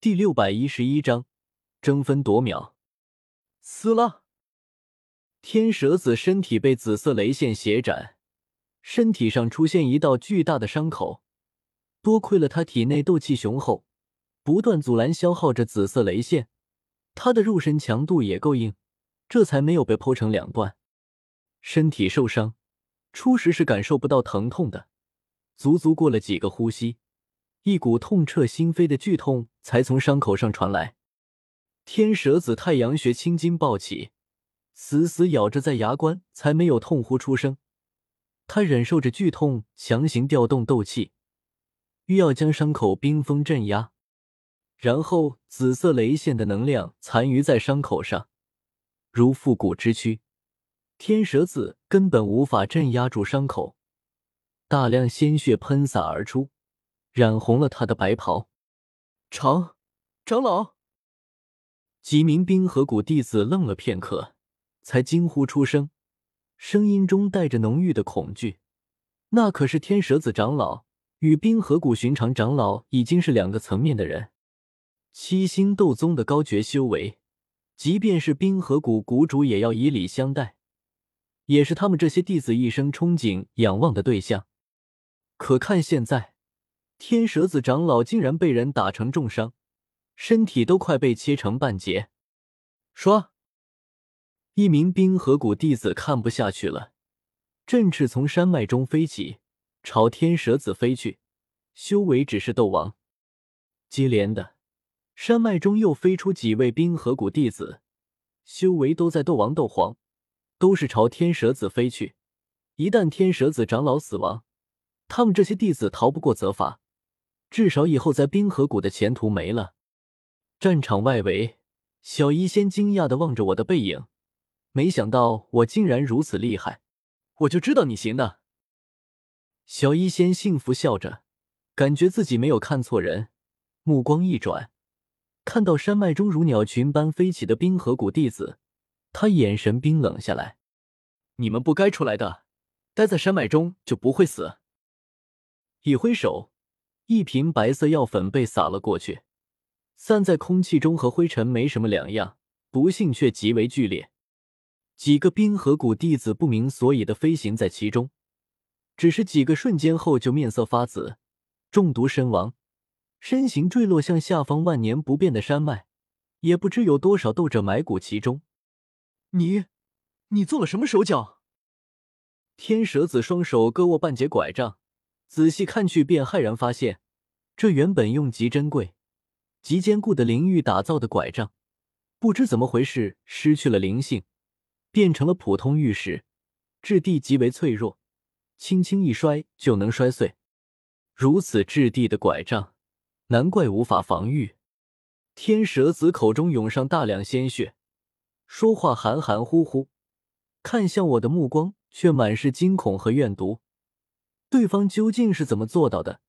第六百一十一章争分夺秒。撕拉！天蛇子身体被紫色雷线斜斩，身体上出现一道巨大的伤口。多亏了他体内斗气雄厚，不断阻拦消耗着紫色雷线，他的肉身强度也够硬，这才没有被剖成两段。身体受伤，初时是感受不到疼痛的，足足过了几个呼吸，一股痛彻心扉的剧痛才从伤口上传来。天蛇子太阳穴青筋暴起，死死咬着在牙关，才没有痛呼出声。他忍受着剧痛，强行调动斗气，欲要将伤口冰封镇压。然后，紫色雷线的能量残余在伤口上，如复古之躯。天蛇子根本无法镇压住伤口，大量鲜血喷洒而出，染红了他的白袍。长长老。几名冰河谷弟子愣了片刻，才惊呼出声，声音中带着浓郁的恐惧。那可是天蛇子长老，与冰河谷寻常长老已经是两个层面的人。七星斗宗的高绝修为，即便是冰河谷谷主也要以礼相待，也是他们这些弟子一生憧憬仰望的对象。可看现在，天蛇子长老竟然被人打成重伤。身体都快被切成半截，说！一名冰河谷弟子看不下去了，振翅从山脉中飞起，朝天蛇子飞去。修为只是斗王。接连的，山脉中又飞出几位冰河谷弟子，修为都在斗王、斗皇，都是朝天蛇子飞去。一旦天蛇子长老死亡，他们这些弟子逃不过责罚，至少以后在冰河谷的前途没了。战场外围，小医仙惊讶的望着我的背影，没想到我竟然如此厉害，我就知道你行的。小医仙幸福笑着，感觉自己没有看错人，目光一转，看到山脉中如鸟群般飞起的冰河谷弟子，他眼神冰冷下来：“你们不该出来的，待在山脉中就不会死。”一挥手，一瓶白色药粉被撒了过去。散在空气中和灰尘没什么两样，毒性却极为剧烈。几个冰河谷弟子不明所以的飞行在其中，只是几个瞬间后就面色发紫，中毒身亡，身形坠落向下方万年不变的山脉，也不知有多少斗者埋骨其中。你，你做了什么手脚？天蛇子双手各握半截拐杖，仔细看去便骇然发现，这原本用极珍贵。极坚固的灵玉打造的拐杖，不知怎么回事，失去了灵性，变成了普通玉石，质地极为脆弱，轻轻一摔就能摔碎。如此质地的拐杖，难怪无法防御。天蛇子口中涌上大量鲜血，说话含含糊糊，看向我的目光却满是惊恐和怨毒。对方究竟是怎么做到的？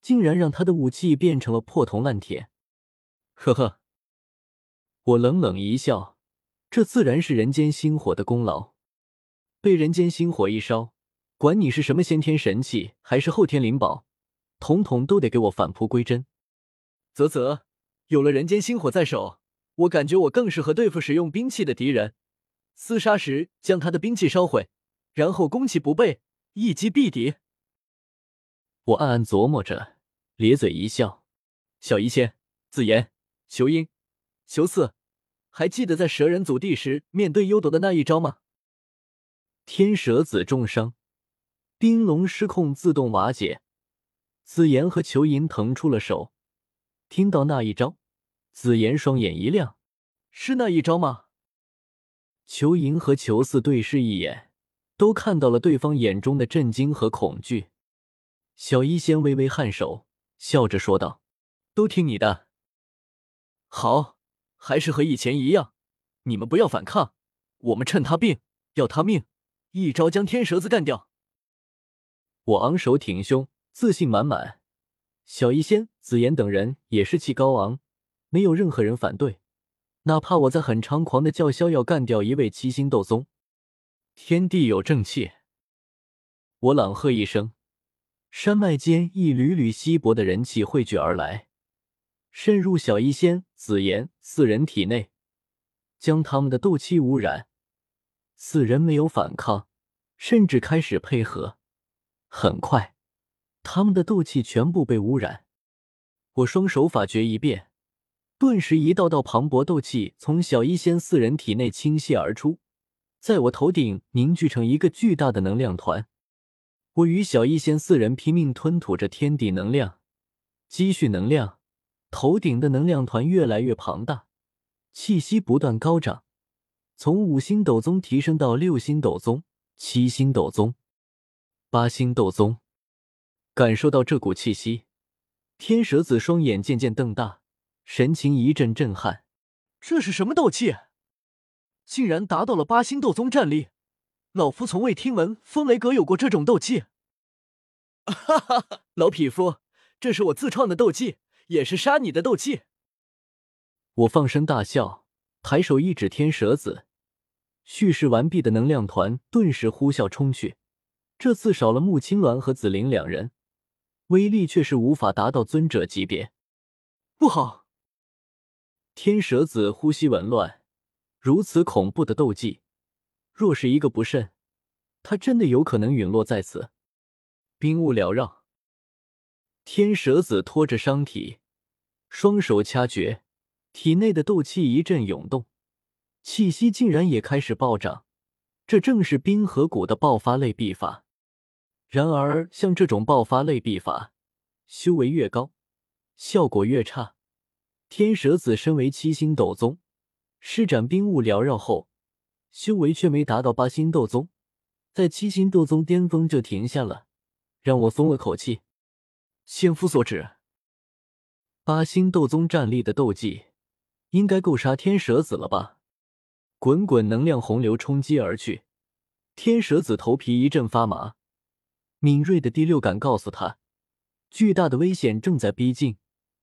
竟然让他的武器变成了破铜烂铁？呵呵，我冷冷一笑，这自然是人间星火的功劳。被人间星火一烧，管你是什么先天神器，还是后天灵宝，统统都得给我返璞归真。啧啧，有了人间星火在手，我感觉我更适合对付使用兵器的敌人。厮杀时将他的兵器烧毁，然后攻其不备，一击毙敌。我暗暗琢磨着，咧嘴一笑。小医仙，紫言。裘英、裘四，还记得在蛇人祖地时面对幽斗的那一招吗？天蛇子重伤，冰龙失控自动瓦解，紫妍和裘银腾出了手。听到那一招，紫妍双眼一亮：“是那一招吗？”裘银和裘四对视一眼，都看到了对方眼中的震惊和恐惧。小医仙微微颔首，笑着说道：“都听你的。”好，还是和以前一样，你们不要反抗，我们趁他病，要他命，一招将天蛇子干掉。我昂首挺胸，自信满满。小医仙、紫妍等人也士气高昂，没有任何人反对，哪怕我在很猖狂的叫嚣要干掉一位七星斗宗。天地有正气，我朗喝一声，山脉间一缕缕稀薄的人气汇聚而来。渗入小医仙、紫妍四人体内，将他们的斗气污染。四人没有反抗，甚至开始配合。很快，他们的斗气全部被污染。我双手法诀一变，顿时一道道磅礴斗气从小医仙四人体内倾泻而出，在我头顶凝聚成一个巨大的能量团。我与小医仙四人拼命吞吐着天地能量，积蓄能量，头顶的能量团越来越庞大，气息不断高涨，从五星斗宗提升到六星斗宗、七星斗宗、八星斗宗。感受到这股气息，天蛇子双眼渐渐瞪大，神情一阵震撼。这是什么斗气？竟然达到了八星斗宗战力！老夫从未听闻风雷阁有过这种斗技。哈哈哈，老匹夫，这是我自创的斗技，也是杀你的斗技。我放声大笑，抬手一指天蛇子，蓄势完毕的能量团顿时呼啸冲去。这次少了穆青鸾和紫菱两人，威力却是无法达到尊者级别。不好！天蛇子呼吸紊乱，如此恐怖的斗技。若是一个不慎，他真的有可能陨落在此。冰雾缭绕，天蛇子拖着伤体，双手掐诀，体内的斗气一阵涌动，气息竟然也开始暴涨。这正是冰河谷的爆发类秘法。然而，像这种爆发类秘法，修为越高，效果越差。天蛇子身为七星斗宗，施展冰雾缭绕后。修为却没达到八星斗宗，在七星斗宗巅峰就停下了，让我松了口气。千夫所指，八星斗宗战力的斗技，应该够杀天蛇子了吧？滚滚能量洪流冲击而去，天蛇子头皮一阵发麻，敏锐的第六感告诉他，巨大的危险正在逼近，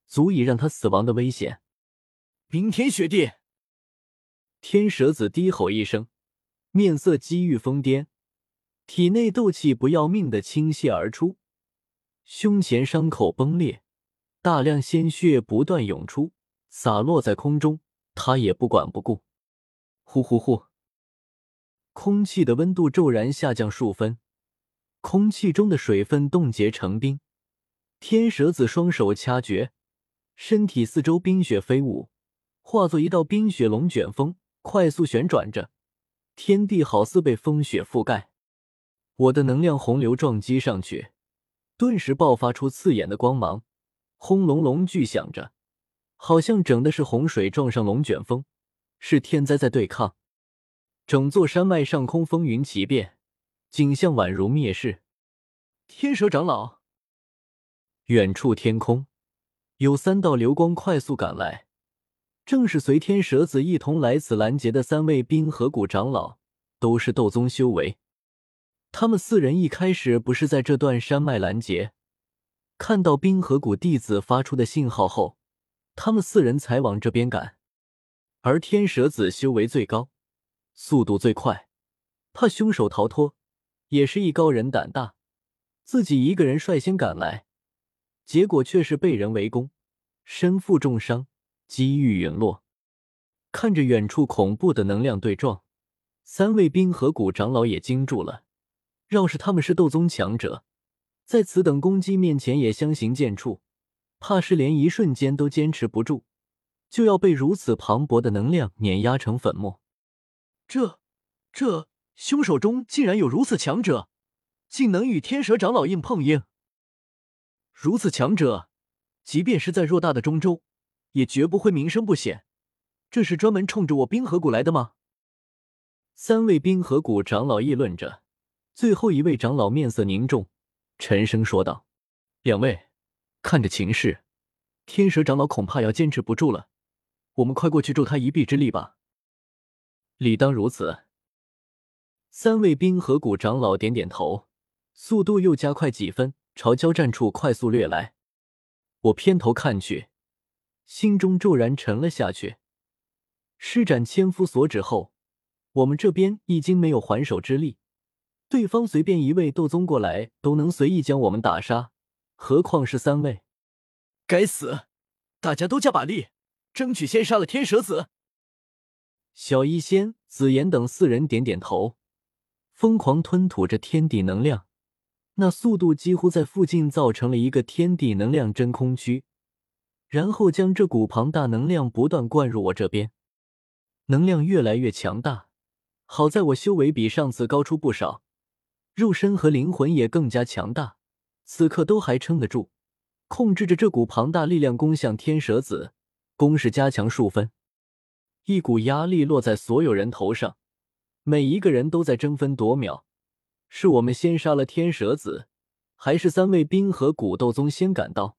足以让他死亡的危险。冰天雪地。天蛇子低吼一声，面色激欲疯癫，体内斗气不要命的倾泻而出，胸前伤口崩裂，大量鲜血不断涌出，洒落在空中。他也不管不顾，呼呼呼！空气的温度骤然下降数分，空气中的水分冻结成冰。天蛇子双手掐诀，身体四周冰雪飞舞，化作一道冰雪龙卷风。快速旋转着，天地好似被风雪覆盖。我的能量洪流撞击上去，顿时爆发出刺眼的光芒，轰隆隆巨响着，好像整的是洪水撞上龙卷风，是天灾在对抗。整座山脉上空风云奇变，景象宛如灭世。天蛇长老，远处天空有三道流光快速赶来。正是随天蛇子一同来此拦截的三位冰河谷长老，都是斗宗修为。他们四人一开始不是在这段山脉拦截，看到冰河谷弟子发出的信号后，他们四人才往这边赶。而天蛇子修为最高，速度最快，怕凶手逃脱，也是艺高人胆大，自己一个人率先赶来，结果却是被人围攻，身负重伤。机遇陨落，看着远处恐怖的能量对撞，三位冰河谷长老也惊住了。要是他们是斗宗强者，在此等攻击面前也相形见绌，怕是连一瞬间都坚持不住，就要被如此磅礴的能量碾压成粉末。这、这凶手中竟然有如此强者，竟能与天蛇长老硬碰硬。如此强者，即便是在偌大的中州。也绝不会名声不显，这是专门冲着我冰河谷来的吗？三位冰河谷长老议论着，最后一位长老面色凝重，沉声说道：“两位，看着情势，天蛇长老恐怕要坚持不住了，我们快过去助他一臂之力吧。”理当如此。三位冰河谷长老点点头，速度又加快几分，朝交战处快速掠来。我偏头看去。心中骤然沉了下去。施展千夫所指后，我们这边已经没有还手之力。对方随便一位斗宗过来，都能随意将我们打杀，何况是三位？该死！大家都加把力，争取先杀了天蛇子。小医仙、紫妍等四人点点头，疯狂吞吐着天地能量，那速度几乎在附近造成了一个天地能量真空区，然后将这股庞大能量不断灌入我这边，能量越来越强大。好在我修为比上次高出不少，肉身和灵魂也更加强大，此刻都还撑得住。控制着这股庞大力量攻向天蛇子，攻势加强数分。一股压力落在所有人头上，每一个人都在争分夺秒：是我们先杀了天蛇子，还是三位冰河古斗宗先赶到？